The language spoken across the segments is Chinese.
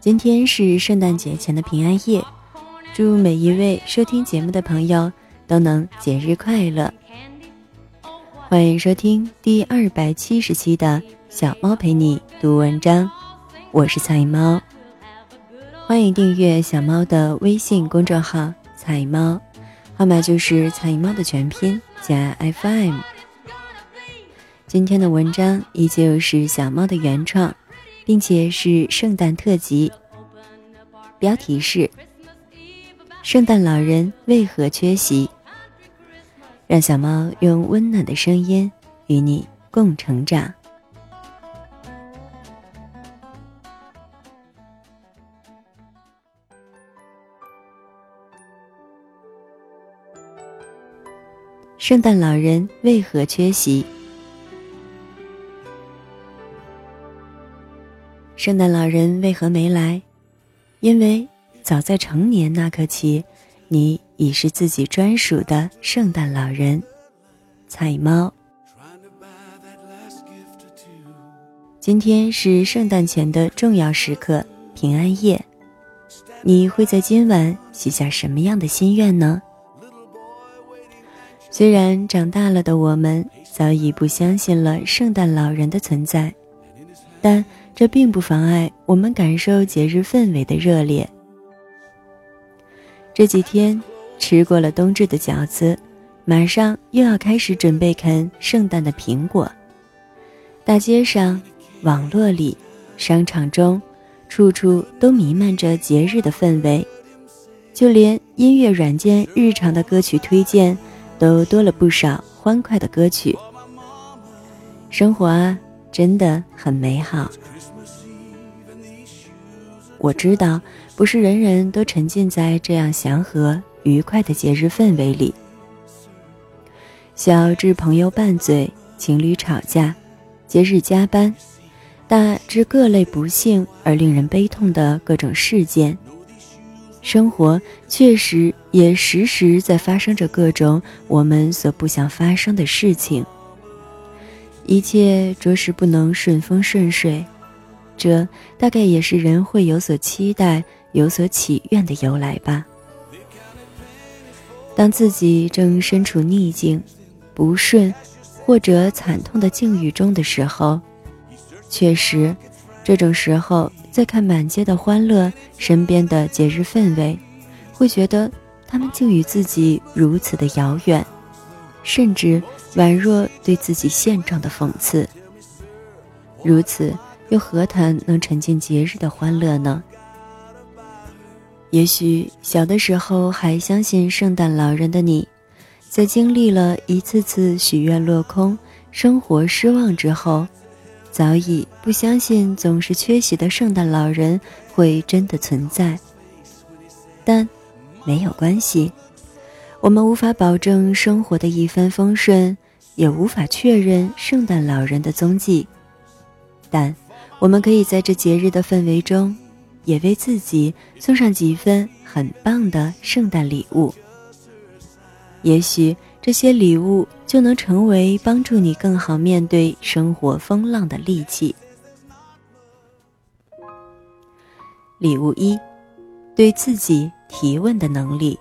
今天是圣诞节前的平安夜，祝每一位收听节目的朋友都能节日快乐。欢迎收听第二百七十期的小猫陪你读文章，我是彩猫。欢迎订阅小猫的微信公众号“彩猫”，号码就是“彩猫”的全拼加 FM。今天的文章依旧是小猫的原创，并且是圣诞特辑。标题是：圣诞老人为何缺席？让小猫用温暖的声音与你共成长。圣诞老人为何缺席？圣诞老人为何没来？因为早在成年那刻起，你。已是自己专属的圣诞老人，彩猫。今天是圣诞前的重要时刻——平安夜，你会在今晚许下什么样的心愿呢？虽然长大了的我们早已不相信了圣诞老人的存在，但这并不妨碍我们感受节日氛围的热烈。这几天。吃过了冬至的饺子，马上又要开始准备啃圣诞的苹果。大街上、网络里、商场中，处处都弥漫着节日的氛围，就连音乐软件日常的歌曲推荐，都多了不少欢快的歌曲。生活啊，真的很美好。我知道，不是人人都沉浸在这样祥和。愉快的节日氛围里，小至朋友拌嘴、情侣吵架、节日加班，大至各类不幸而令人悲痛的各种事件，生活确实也时时在发生着各种我们所不想发生的事情。一切着实不能顺风顺水，这大概也是人会有所期待、有所祈愿的由来吧。当自己正身处逆境、不顺或者惨痛的境遇中的时候，确实，这种时候再看满街的欢乐、身边的节日氛围，会觉得他们竟与自己如此的遥远，甚至宛若对自己现状的讽刺。如此，又何谈能沉浸节日的欢乐呢？也许小的时候还相信圣诞老人的你，在经历了一次次许愿落空、生活失望之后，早已不相信总是缺席的圣诞老人会真的存在。但没有关系，我们无法保证生活的一帆风顺，也无法确认圣诞老人的踪迹，但我们可以在这节日的氛围中。也为自己送上几份很棒的圣诞礼物。也许这些礼物就能成为帮助你更好面对生活风浪的利器。礼物一，对自己提问的能力。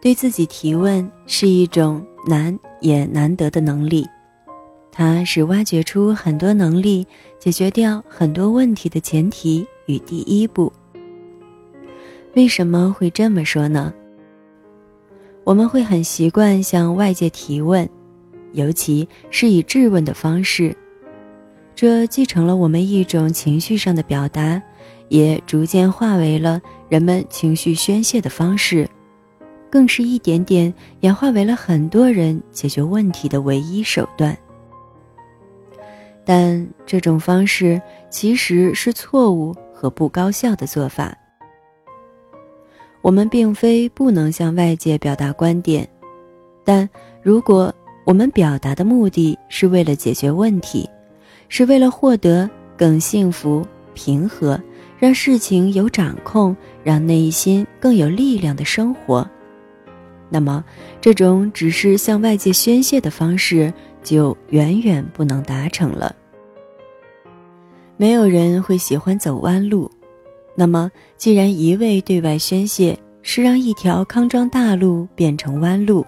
对自己提问是一种难也难得的能力。它是挖掘出很多能力、解决掉很多问题的前提与第一步。为什么会这么说呢？我们会很习惯向外界提问，尤其是以质问的方式，这继承了我们一种情绪上的表达，也逐渐化为了人们情绪宣泄的方式，更是一点点演化为了很多人解决问题的唯一手段。但这种方式其实是错误和不高效的做法。我们并非不能向外界表达观点，但如果我们表达的目的是为了解决问题，是为了获得更幸福、平和，让事情有掌控，让内心更有力量的生活，那么这种只是向外界宣泄的方式。就远远不能达成了。没有人会喜欢走弯路。那么，既然一味对外宣泄是让一条康庄大路变成弯路，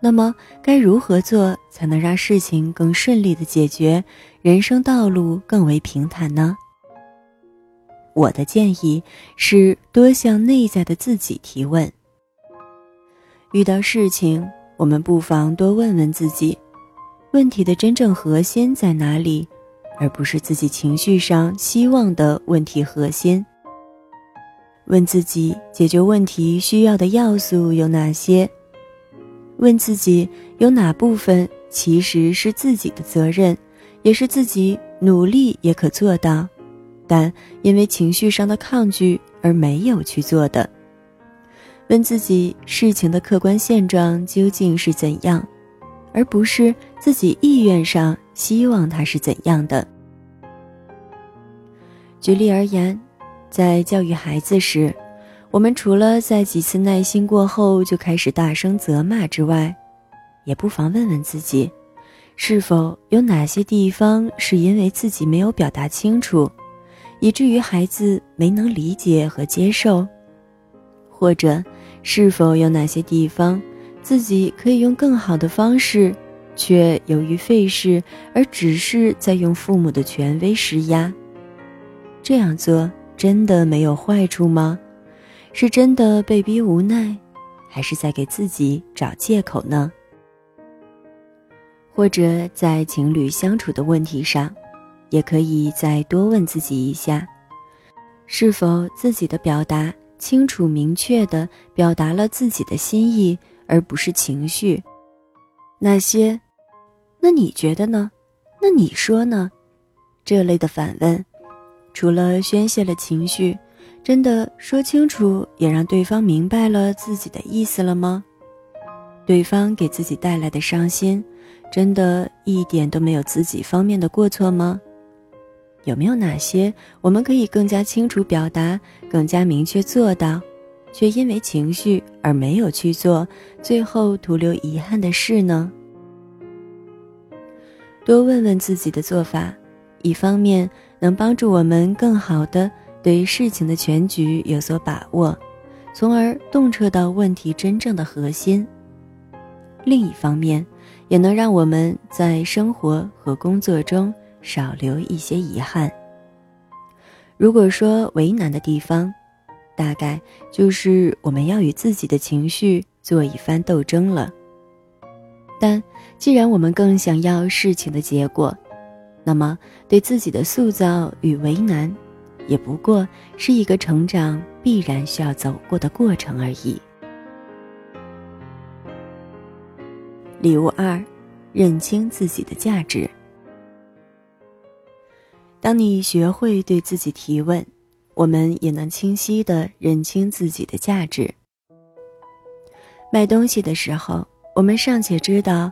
那么该如何做才能让事情更顺利的解决，人生道路更为平坦呢？我的建议是多向内在的自己提问。遇到事情，我们不妨多问问自己，问题的真正核心在哪里，而不是自己情绪上希望的问题核心。问自己解决问题需要的要素有哪些？问自己有哪部分其实是自己的责任，也是自己努力也可做到，但因为情绪上的抗拒而没有去做的。问自己事情的客观现状究竟是怎样，而不是自己意愿上希望他是怎样的。举例而言。在教育孩子时，我们除了在几次耐心过后就开始大声责骂之外，也不妨问问自己，是否有哪些地方是因为自己没有表达清楚，以至于孩子没能理解和接受；或者，是否有哪些地方自己可以用更好的方式，却由于费事而只是在用父母的权威施压？这样做。真的没有坏处吗？是真的被逼无奈，还是在给自己找借口呢？或者在情侣相处的问题上，也可以再多问自己一下：是否自己的表达清楚明确的表达了自己的心意，而不是情绪？那些“那你觉得呢？那你说呢？”这类的反问。除了宣泄了情绪，真的说清楚也让对方明白了自己的意思了吗？对方给自己带来的伤心，真的一点都没有自己方面的过错吗？有没有哪些我们可以更加清楚表达、更加明确做到，却因为情绪而没有去做，最后徒留遗憾的事呢？多问问自己的做法，一方面。能帮助我们更好的对事情的全局有所把握，从而洞彻到问题真正的核心。另一方面，也能让我们在生活和工作中少留一些遗憾。如果说为难的地方，大概就是我们要与自己的情绪做一番斗争了。但既然我们更想要事情的结果，那么，对自己的塑造与为难，也不过是一个成长必然需要走过的过程而已。礼物二，认清自己的价值。当你学会对自己提问，我们也能清晰的认清自己的价值。卖东西的时候，我们尚且知道。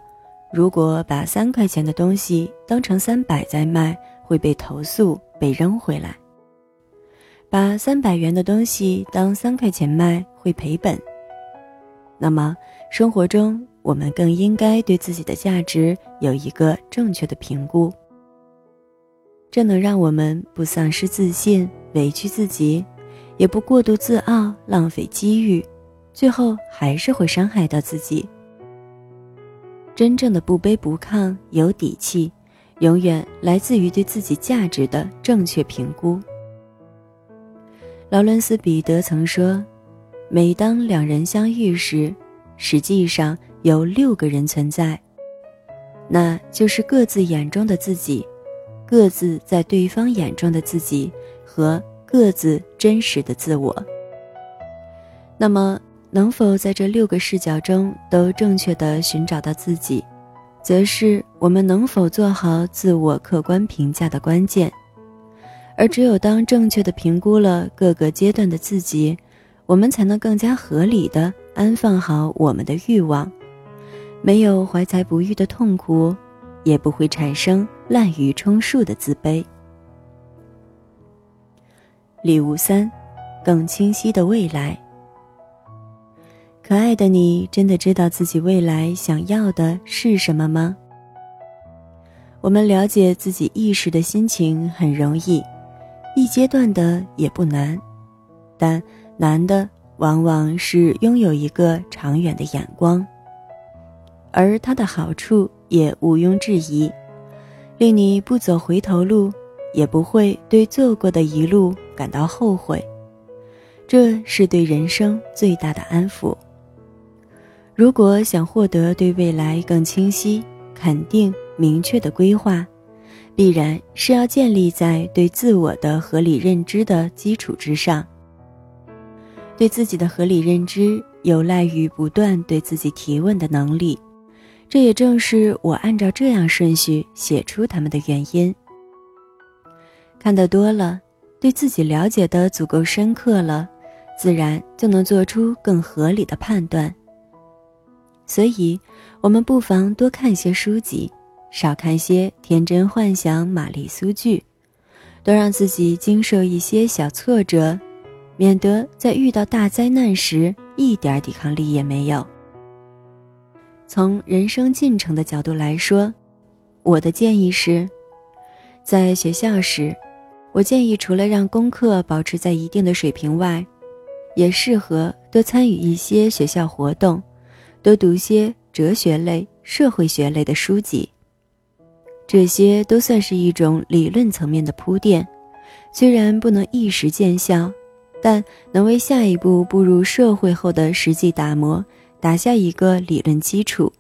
如果把三块钱的东西当成三百在卖，会被投诉、被扔回来；把三百元的东西当三块钱卖，会赔本。那么，生活中我们更应该对自己的价值有一个正确的评估，这能让我们不丧失自信、委屈自己，也不过度自傲、浪费机遇，最后还是会伤害到自己。真正的不卑不亢、有底气，永远来自于对自己价值的正确评估。劳伦斯·彼得曾说：“每当两人相遇时，实际上有六个人存在，那就是各自眼中的自己，各自在对方眼中的自己和各自真实的自我。”那么。能否在这六个视角中都正确的寻找到自己，则是我们能否做好自我客观评价的关键。而只有当正确的评估了各个阶段的自己，我们才能更加合理的安放好我们的欲望，没有怀才不遇的痛苦，也不会产生滥竽充数的自卑。礼物三，更清晰的未来。可爱的你，真的知道自己未来想要的是什么吗？我们了解自己意识的心情很容易，一阶段的也不难，但难的往往是拥有一个长远的眼光，而它的好处也毋庸置疑，令你不走回头路，也不会对做过的一路感到后悔，这是对人生最大的安抚。如果想获得对未来更清晰、肯定。明确的规划，必然是要建立在对自我的合理认知的基础之上。对自己的合理认知，有赖于不断对自己提问的能力。这也正是我按照这样顺序写出他们的原因。看得多了，对自己了解的足够深刻了，自然就能做出更合理的判断。所以，我们不妨多看些书籍。少看些天真幻想玛丽苏剧，多让自己经受一些小挫折，免得在遇到大灾难时一点抵抗力也没有。从人生进程的角度来说，我的建议是，在学校时，我建议除了让功课保持在一定的水平外，也适合多参与一些学校活动，多读些哲学类、社会学类的书籍。这些都算是一种理论层面的铺垫，虽然不能一时见效，但能为下一步步入社会后的实际打磨打下一个理论基础。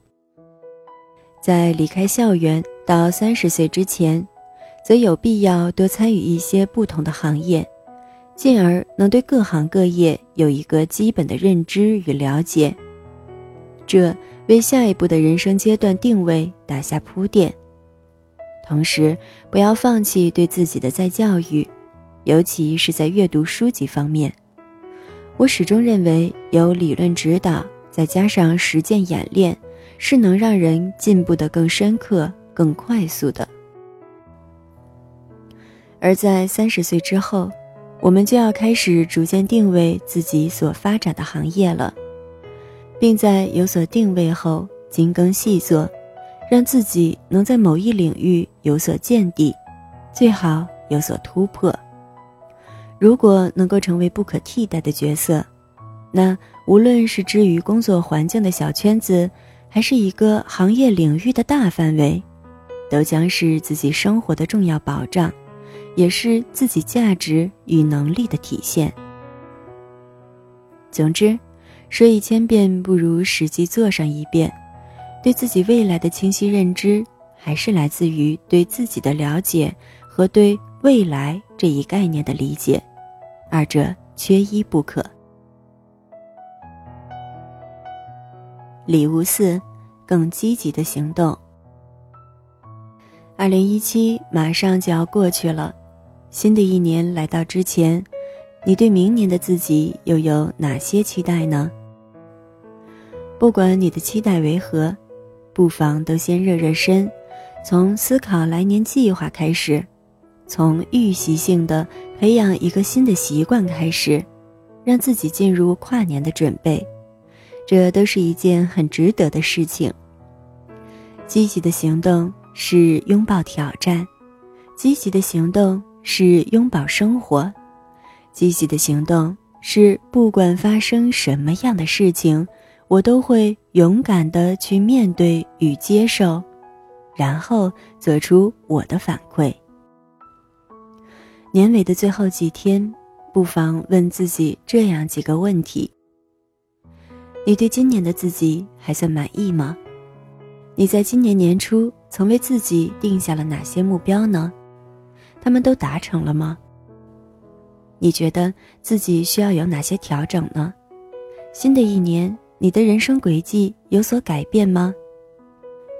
在离开校园到三十岁之前，则有必要多参与一些不同的行业，进而能对各行各业有一个基本的认知与了解，这为下一步的人生阶段定位打下铺垫。同时，不要放弃对自己的再教育，尤其是在阅读书籍方面。我始终认为，有理论指导，再加上实践演练，是能让人进步的更深刻、更快速的。而在三十岁之后，我们就要开始逐渐定位自己所发展的行业了，并在有所定位后精耕细作。让自己能在某一领域有所见地，最好有所突破。如果能够成为不可替代的角色，那无论是至于工作环境的小圈子，还是一个行业领域的大范围，都将是自己生活的重要保障，也是自己价值与能力的体现。总之，说一千遍不如实际做上一遍。对自己未来的清晰认知，还是来自于对自己的了解和对未来这一概念的理解，二者缺一不可。礼物四，更积极的行动。二零一七马上就要过去了，新的一年来到之前，你对明年的自己又有哪些期待呢？不管你的期待为何。不妨都先热热身，从思考来年计划开始，从预习性的培养一个新的习惯开始，让自己进入跨年的准备，这都是一件很值得的事情。积极的行动是拥抱挑战，积极的行动是拥抱生活，积极的行动是不管发生什么样的事情。我都会勇敢的去面对与接受，然后做出我的反馈。年尾的最后几天，不妨问自己这样几个问题：你对今年的自己还算满意吗？你在今年年初曾为自己定下了哪些目标呢？他们都达成了吗？你觉得自己需要有哪些调整呢？新的一年。你的人生轨迹有所改变吗？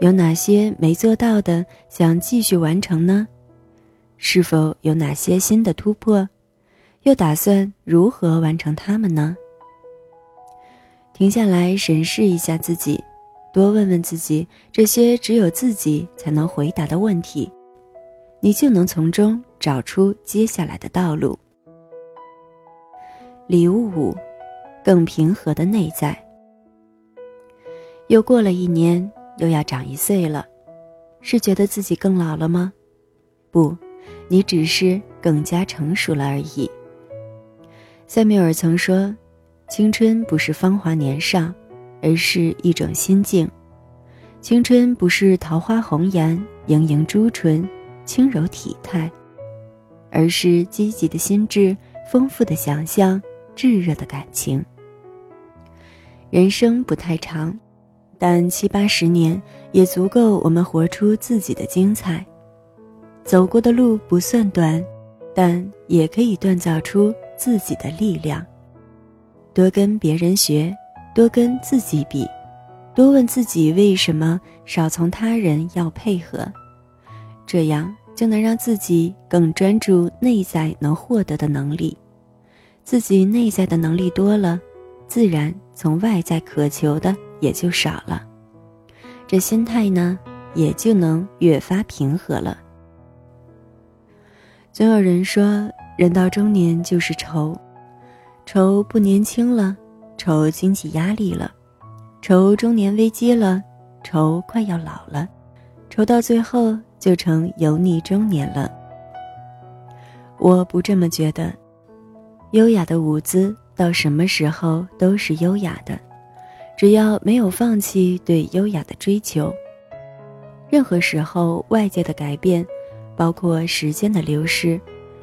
有哪些没做到的，想继续完成呢？是否有哪些新的突破？又打算如何完成它们呢？停下来审视一下自己，多问问自己这些只有自己才能回答的问题，你就能从中找出接下来的道路。礼物五，更平和的内在。又过了一年，又要长一岁了。是觉得自己更老了吗？不，你只是更加成熟了而已。塞缪尔曾说：“青春不是芳华年少，而是一种心境；青春不是桃花红颜、盈盈朱唇、轻柔体态，而是积极的心智、丰富的想象、炙热的感情。”人生不太长，但七八十年也足够我们活出自己的精彩。走过的路不算短，但也可以锻造出。自己的力量，多跟别人学，多跟自己比，多问自己为什么，少从他人要配合，这样就能让自己更专注内在能获得的能力。自己内在的能力多了，自然从外在渴求的也就少了，这心态呢，也就能越发平和了。总有人说。人到中年就是愁，愁不年轻了，愁经济压力了，愁中年危机了，愁快要老了，愁到最后就成油腻中年了。我不这么觉得，优雅的舞姿到什么时候都是优雅的，只要没有放弃对优雅的追求。任何时候外界的改变，包括时间的流逝。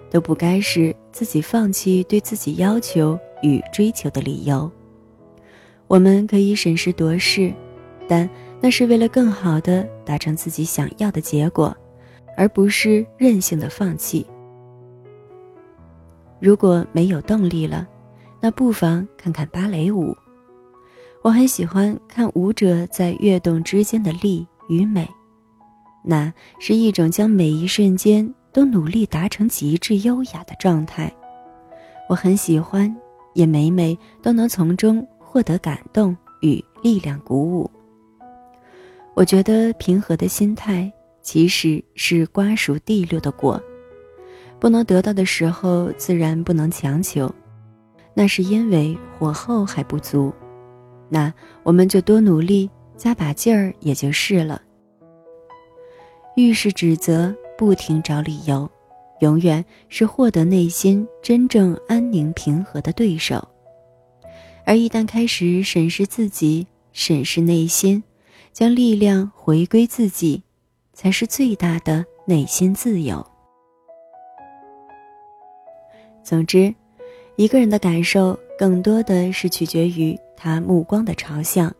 都不该是自己放弃对自己要求与追求的理由。我们可以审时度势，但那是为了更好的达成自己想要的结果，而不是任性的放弃。如果没有动力了，那不妨看看芭蕾舞。我很喜欢看舞者在跃动之间的力与美，那是一种将每一瞬间。都努力达成极致优雅的状态，我很喜欢，也每每都能从中获得感动与力量鼓舞。我觉得平和的心态其实是瓜熟蒂落的果，不能得到的时候自然不能强求，那是因为火候还不足，那我们就多努力，加把劲儿也就是了。遇事指责。不停找理由，永远是获得内心真正安宁平和的对手。而一旦开始审视自己、审视内心，将力量回归自己，才是最大的内心自由。总之，一个人的感受更多的是取决于他目光的朝向。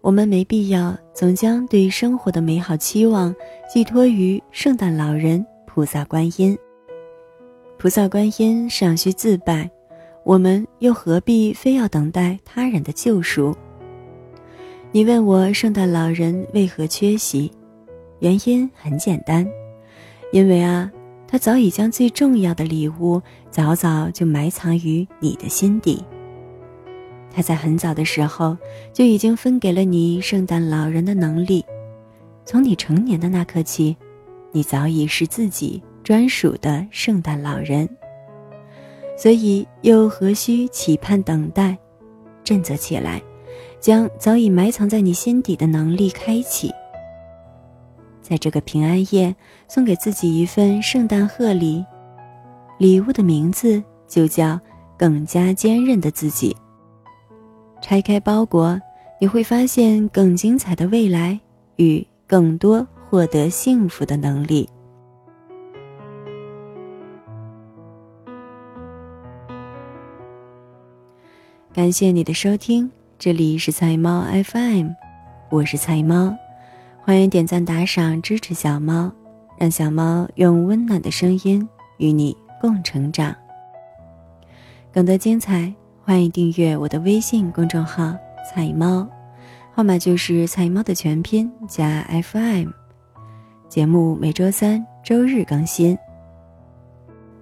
我们没必要总将对生活的美好期望寄托于圣诞老人、菩萨观音。菩萨观音尚需自拜，我们又何必非要等待他人的救赎？你问我圣诞老人为何缺席？原因很简单，因为啊，他早已将最重要的礼物早早就埋藏于你的心底。他在很早的时候就已经分给了你圣诞老人的能力，从你成年的那刻起，你早已是自己专属的圣诞老人。所以又何须期盼等待？振作起来，将早已埋藏在你心底的能力开启。在这个平安夜，送给自己一份圣诞贺礼，礼物的名字就叫“更加坚韧的自己”。拆开包裹，你会发现更精彩的未来与更多获得幸福的能力。感谢你的收听，这里是菜猫 FM，我是菜猫，欢迎点赞打赏支持小猫，让小猫用温暖的声音与你共成长。更多精彩。欢迎订阅我的微信公众号“菜猫”，号码就是“菜猫”的全拼加 FM。节目每周三、周日更新。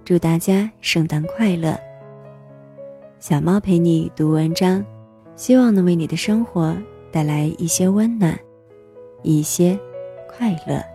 祝大家圣诞快乐！小猫陪你读文章，希望能为你的生活带来一些温暖，一些快乐。